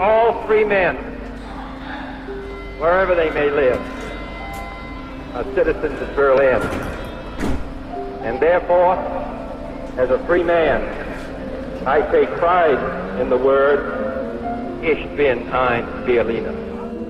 all free men, wherever they may live, are citizens of Berlin. And therefore, as a free man, I take pride in the word, Ich bin ein Berliner.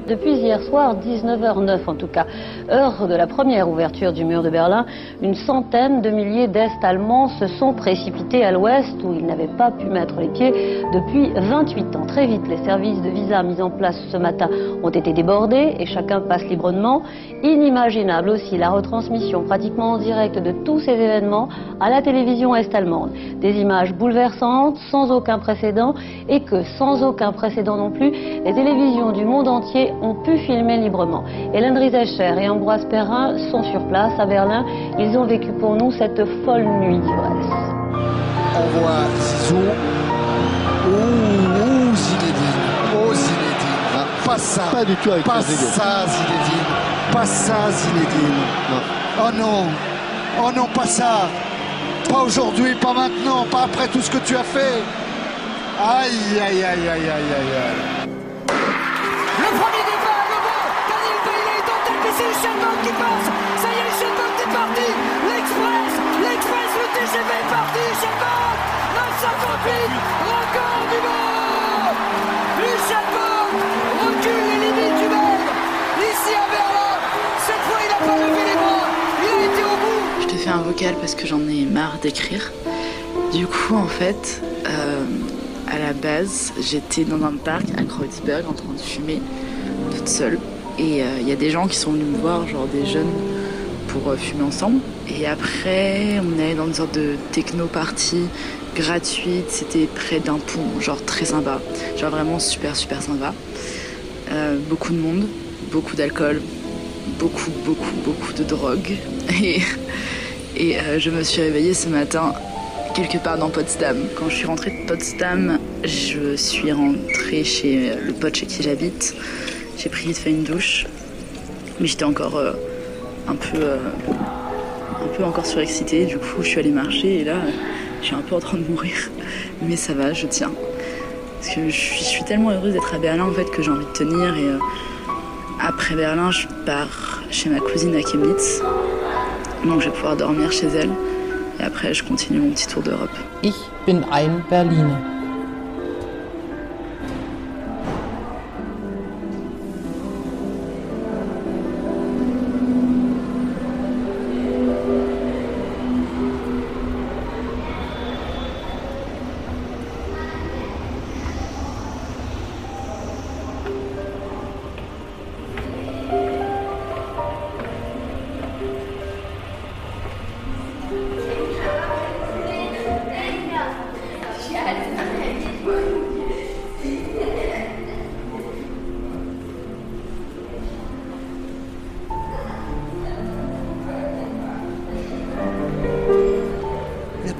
Depuis hier soir, 19h09 en tout cas, heure de la première ouverture du mur de Berlin, une centaine de milliers d'Est-Allemands se sont précipités à l'ouest où ils n'avaient pas pu mettre les pieds depuis 28 ans. Très vite, les services de visa mis en place ce matin ont été débordés et chacun passe librement. Inimaginable aussi la retransmission pratiquement en direct de tous ces événements à la télévision est-allemande. Des images bouleversantes, sans aucun précédent et que, sans aucun précédent non plus, les télévisions du monde entier ont pu filmer librement. Hélène Riesecher et Ambroise Perrin sont sur place à Berlin. Ils ont vécu pour nous cette folle nuit d'ivresse. On voit Zizou. Ouh, Zinedine. Oh, Zinedine. Pas ça. Pas du tout avec Pas ça, Zinedine. Pas ça, Zinedine. Oh non. Oh non, pas ça. Pas aujourd'hui, pas maintenant, pas après tout ce que tu as fait. Aïe, aïe, aïe, aïe, aïe, aïe, aïe. Le premier c'est Hichelman qui passe. Ça y est, Hichelman est parti. L'Express L'Express, le TGV est parti. Hichelman 958 Record du monde. Hichelman recule les limites humaines Ici à Berlin Cette fois, il n'a pas levé les bras. Il a été au bout. Je te fais un vocal parce que j'en ai marre d'écrire. Du coup, en fait, euh, à la base, j'étais dans un parc à Kreuzberg en train de fumer toute seule. Et euh, il y a des gens qui sont venus me voir, genre des jeunes, pour euh, fumer ensemble. Et après, on est dans une sorte de techno-party gratuite. C'était près d'un pont, genre très sympa. Genre vraiment super, super sympa. Euh, beaucoup de monde, beaucoup d'alcool, beaucoup, beaucoup, beaucoup de drogue. Et, et je me suis réveillée ce matin quelque part dans Potsdam. Quand je suis rentrée de Potsdam, je suis rentrée chez le pote chez qui j'habite. J'ai pris vite fait une douche, mais j'étais encore euh, un peu, euh, un peu encore surexcitée. Du coup, je suis allée marcher et là, je suis un peu en train de mourir, mais ça va, je tiens. Parce que je suis, je suis tellement heureuse d'être à Berlin en fait que j'ai envie de tenir et euh, après Berlin, je pars chez ma cousine à Chemnitz. Donc je vais pouvoir dormir chez elle. Et après, je continue mon petit tour d'Europe. Ich bin ein Berliner.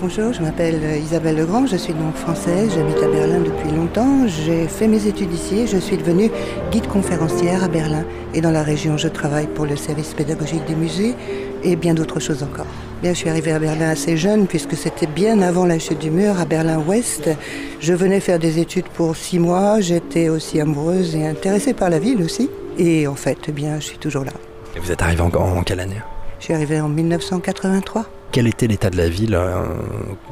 Bonjour, je m'appelle Isabelle Legrand, je suis donc française, j'habite à Berlin depuis longtemps. J'ai fait mes études ici, je suis devenue guide conférencière à Berlin et dans la région. Je travaille pour le service pédagogique des musées et bien d'autres choses encore. Bien, je suis arrivée à Berlin assez jeune puisque c'était bien avant la chute du mur à Berlin-Ouest. Je venais faire des études pour six mois, j'étais aussi amoureuse et intéressée par la ville aussi. Et en fait, eh bien, je suis toujours là. Et vous êtes arrivé en, en quelle année? Je suis arrivée en 1983. Quel était l'état de la ville euh,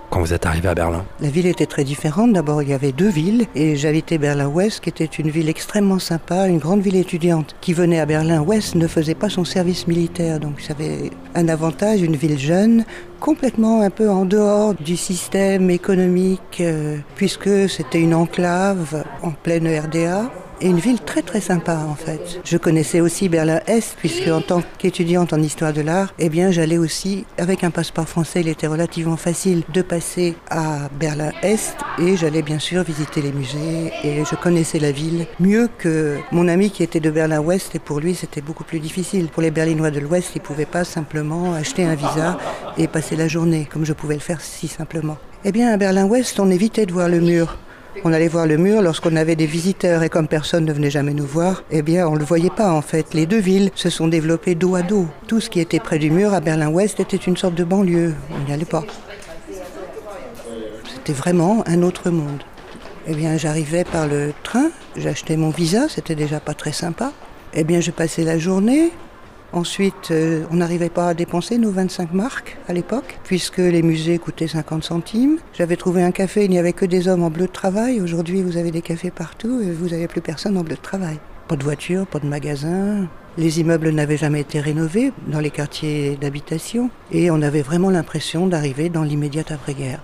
quand vous êtes arrivé à Berlin? La ville était très différente. D'abord, il y avait deux villes et j'habitais Berlin-Ouest, qui était une ville extrêmement sympa, une grande ville étudiante. Qui venait à Berlin-Ouest ne faisait pas son service militaire, donc ça avait un avantage, une ville jeune, complètement un peu en dehors du système économique, euh, puisque c'était une enclave en pleine RDA. Et une ville très très sympa en fait. Je connaissais aussi Berlin-Est puisque en tant qu'étudiante en histoire de l'art, eh bien j'allais aussi avec un passeport français, il était relativement facile de passer à Berlin-Est et j'allais bien sûr visiter les musées et je connaissais la ville mieux que mon ami qui était de Berlin-Ouest et pour lui c'était beaucoup plus difficile. Pour les Berlinois de l'Ouest, ils pouvaient pas simplement acheter un visa et passer la journée comme je pouvais le faire si simplement. Eh bien à Berlin-Ouest, on évitait de voir le mur. On allait voir le mur lorsqu'on avait des visiteurs et comme personne ne venait jamais nous voir, eh bien on ne le voyait pas en fait. Les deux villes se sont développées dos à dos. Tout ce qui était près du mur à Berlin-Ouest était une sorte de banlieue. On n'y allait pas. C'était vraiment un autre monde. Eh bien, j'arrivais par le train, j'achetais mon visa, c'était déjà pas très sympa. Eh bien, je passais la journée. Ensuite, euh, on n'arrivait pas à dépenser nos 25 marques à l'époque, puisque les musées coûtaient 50 centimes. J'avais trouvé un café, il n'y avait que des hommes en bleu de travail. Aujourd'hui, vous avez des cafés partout et vous n'avez plus personne en bleu de travail. Pas de voiture, pas de magasin. Les immeubles n'avaient jamais été rénovés dans les quartiers d'habitation et on avait vraiment l'impression d'arriver dans l'immédiate après-guerre.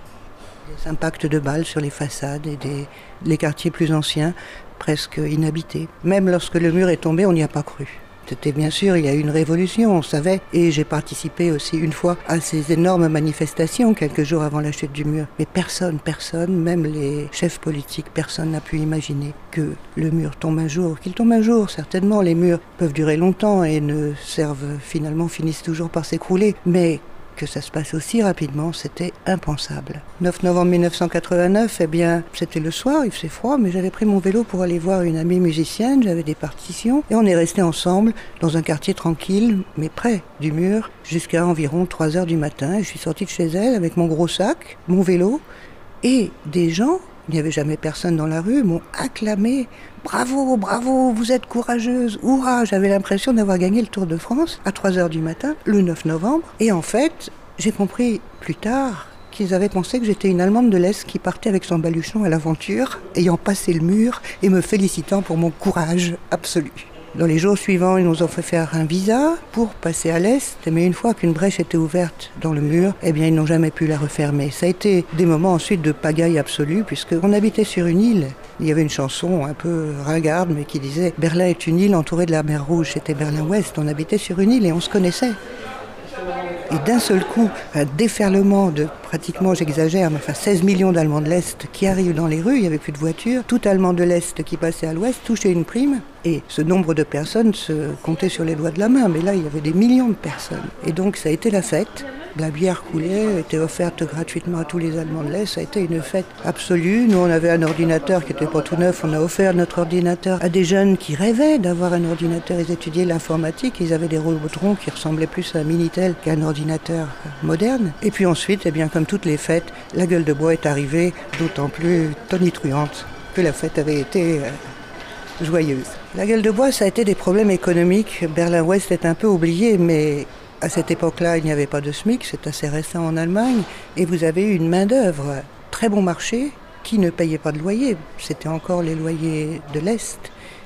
Des impacts de balles sur les façades et des, les quartiers plus anciens presque inhabités. Même lorsque le mur est tombé, on n'y a pas cru. C'était bien sûr, il y a eu une révolution, on savait, et j'ai participé aussi une fois à ces énormes manifestations quelques jours avant la chute du mur. Mais personne, personne, même les chefs politiques, personne n'a pu imaginer que le mur tombe un jour, qu'il tombe un jour. Certainement, les murs peuvent durer longtemps et ne servent finalement, finissent toujours par s'écrouler. Mais que ça se passe aussi rapidement, c'était impensable. 9 novembre 1989, eh bien, c'était le soir, il faisait froid, mais j'avais pris mon vélo pour aller voir une amie musicienne, j'avais des partitions, et on est resté ensemble dans un quartier tranquille, mais près du mur, jusqu'à environ 3 heures du matin. Je suis sorti de chez elle avec mon gros sac, mon vélo, et des gens il n'y avait jamais personne dans la rue, m'ont acclamé. Bravo, bravo, vous êtes courageuse, hurrah J'avais l'impression d'avoir gagné le Tour de France à 3 heures du matin, le 9 novembre. Et en fait, j'ai compris plus tard qu'ils avaient pensé que j'étais une Allemande de l'Est qui partait avec son baluchon à l'aventure, ayant passé le mur et me félicitant pour mon courage absolu. Dans les jours suivants, ils nous ont fait faire un visa pour passer à l'Est, mais une fois qu'une brèche était ouverte dans le mur, eh bien, ils n'ont jamais pu la refermer. Ça a été des moments ensuite de pagaille absolue, puisqu'on habitait sur une île. Il y avait une chanson un peu ringarde, mais qui disait Berlin est une île entourée de la mer Rouge. C'était Berlin-Ouest. On habitait sur une île et on se connaissait. Et d'un seul coup, un déferlement de pratiquement, j'exagère, mais enfin 16 millions d'Allemands de l'Est qui arrivent dans les rues, il n'y avait plus de voitures, tout Allemand de l'Est qui passait à l'Ouest touchait une prime, et ce nombre de personnes se comptait sur les doigts de la main, mais là il y avait des millions de personnes. Et donc ça a été la fête. La bière coulée était offerte gratuitement à tous les Allemands de l'Est. Ça a été une fête absolue. Nous, on avait un ordinateur qui était pas tout neuf. On a offert notre ordinateur à des jeunes qui rêvaient d'avoir un ordinateur. Ils étudiaient l'informatique. Ils avaient des robotrons qui ressemblaient plus à un Minitel qu'à un ordinateur moderne. Et puis ensuite, eh bien, comme toutes les fêtes, la gueule de bois est arrivée, d'autant plus tonitruante que la fête avait été euh, joyeuse. La gueule de bois, ça a été des problèmes économiques. Berlin-Ouest est un peu oublié, mais à cette époque-là, il n'y avait pas de SMIC, c'est assez récent en Allemagne, et vous avez eu une main-d'œuvre très bon marché qui ne payait pas de loyer. C'était encore les loyers de l'Est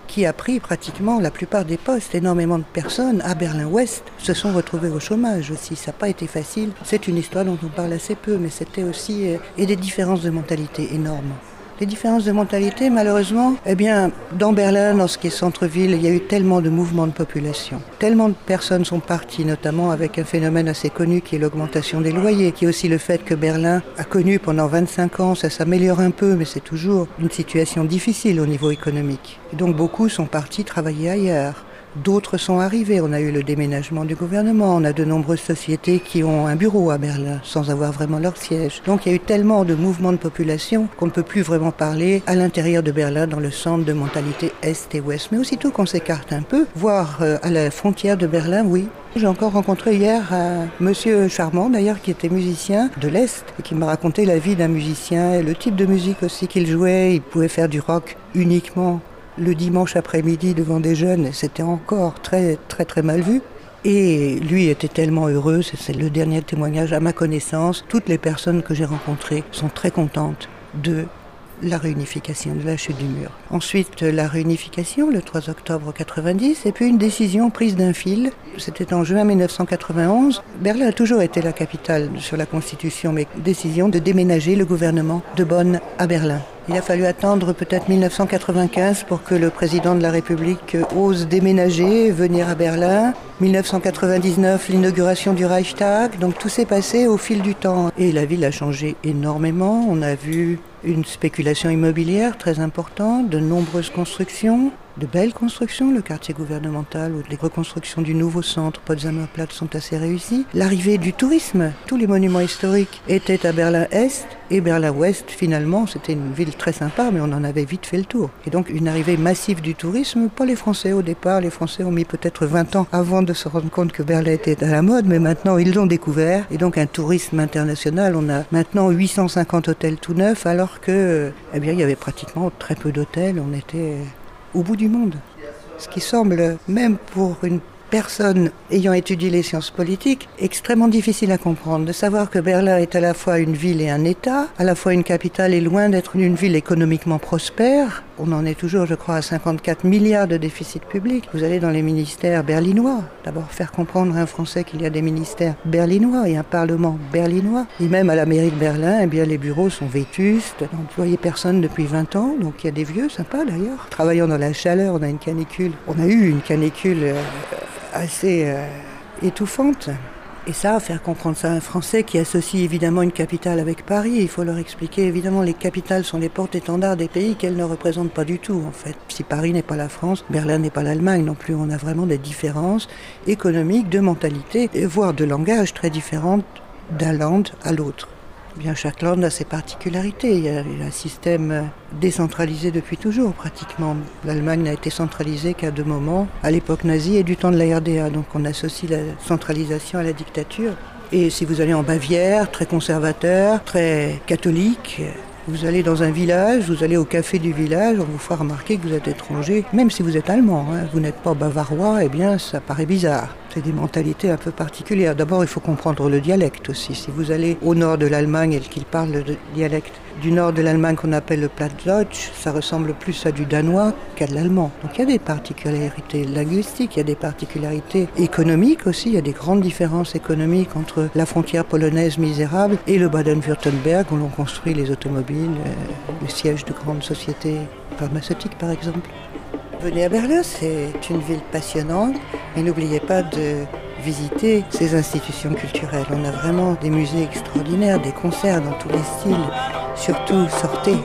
qui a pris pratiquement la plupart des postes. Énormément de personnes à Berlin-Ouest se sont retrouvées au chômage aussi. Ça n'a pas été facile. C'est une histoire dont on parle assez peu, mais c'était aussi. euh, et des différences de mentalité énormes. Les différences de mentalité, malheureusement, eh bien, dans Berlin, dans ce qui est centre-ville, il y a eu tellement de mouvements de population. Tellement de personnes sont parties, notamment avec un phénomène assez connu qui est l'augmentation des loyers, qui est aussi le fait que Berlin a connu pendant 25 ans, ça s'améliore un peu, mais c'est toujours une situation difficile au niveau économique. Donc beaucoup sont partis travailler ailleurs. D'autres sont arrivés. On a eu le déménagement du gouvernement. On a de nombreuses sociétés qui ont un bureau à Berlin sans avoir vraiment leur siège. Donc il y a eu tellement de mouvements de population qu'on ne peut plus vraiment parler à l'intérieur de Berlin dans le centre de mentalité Est et Ouest. Mais aussitôt qu'on s'écarte un peu, voire euh, à la frontière de Berlin, oui. J'ai encore rencontré hier un monsieur charmant d'ailleurs qui était musicien de l'Est et qui m'a raconté la vie d'un musicien et le type de musique aussi qu'il jouait. Il pouvait faire du rock uniquement le dimanche après-midi devant des jeunes, c'était encore très très mal vu. Et lui était tellement heureux, c'est- c'est le dernier témoignage à ma connaissance. Toutes les personnes que j'ai rencontrées sont très contentes de la réunification, de la chute du mur. Ensuite, la réunification, le 3 octobre 90, et puis une décision prise d'un fil. C'était en juin 1991. Berlin a toujours été la capitale sur la Constitution, mais décision de déménager le gouvernement de Bonn à Berlin. Il a fallu attendre peut-être 1995 pour que le président de la République ose déménager, venir à Berlin. 1999, l'inauguration du Reichstag. Donc tout s'est passé au fil du temps. Et la ville a changé énormément. On a vu une spéculation immobilière très importante, de nombreuses constructions. De belles constructions, le quartier gouvernemental ou les reconstructions du nouveau centre Potsdamer sont assez réussies. L'arrivée du tourisme, tous les monuments historiques étaient à Berlin-Est et Berlin-Ouest finalement, c'était une ville très sympa mais on en avait vite fait le tour. Et donc une arrivée massive du tourisme, pas les Français au départ, les Français ont mis peut-être 20 ans avant de se rendre compte que Berlin était à la mode, mais maintenant ils l'ont découvert et donc un tourisme international, on a maintenant 850 hôtels tout neufs alors que eh bien il y avait pratiquement très peu d'hôtels, on était au bout du monde. Ce qui semble, même pour une personne ayant étudié les sciences politiques, extrêmement difficile à comprendre. De savoir que Berlin est à la fois une ville et un État, à la fois une capitale et loin d'être une ville économiquement prospère. On en est toujours, je crois, à 54 milliards de déficit public. Vous allez dans les ministères berlinois. D'abord faire comprendre à un Français qu'il y a des ministères berlinois et un Parlement berlinois. Et même à la mairie de Berlin, eh bien, les bureaux sont vétustes, n'employez personne depuis 20 ans, donc il y a des vieux sympas d'ailleurs. Travaillant dans la chaleur, on a une canicule. On a eu une canicule euh, assez euh, étouffante. Et ça, faire comprendre ça à un Français qui associe évidemment une capitale avec Paris, il faut leur expliquer évidemment les capitales sont les portes-étendards des pays qu'elles ne représentent pas du tout en fait. Si Paris n'est pas la France, Berlin n'est pas l'Allemagne non plus, on a vraiment des différences économiques, de mentalité, voire de langage très différentes d'un land à l'autre. Bien, chaque land a ses particularités. Il y a un système décentralisé depuis toujours, pratiquement. L'Allemagne n'a été centralisée qu'à deux moments, à l'époque nazie et du temps de la RDA. Donc on associe la centralisation à la dictature. Et si vous allez en Bavière, très conservateur, très catholique, vous allez dans un village, vous allez au café du village, on vous fera remarquer que vous êtes étranger, même si vous êtes allemand, hein, vous n'êtes pas bavarois, eh bien ça paraît bizarre. C'est des mentalités un peu particulières. D'abord, il faut comprendre le dialecte aussi. Si vous allez au nord de l'Allemagne et qu'ils parlent le dialecte du nord de l'Allemagne qu'on appelle le Plattdeutsch, ça ressemble plus à du danois qu'à de l'allemand. Donc il y a des particularités linguistiques, il y a des particularités économiques aussi, il y a des grandes différences économiques entre la frontière polonaise misérable et le Baden-Württemberg où l'on construit les automobiles, euh, le siège de grandes sociétés pharmaceutiques par exemple. Venez à Berlin, c'est une ville passionnante, mais n'oubliez pas de visiter ces institutions culturelles. On a vraiment des musées extraordinaires, des concerts dans tous les styles. Surtout, sortez.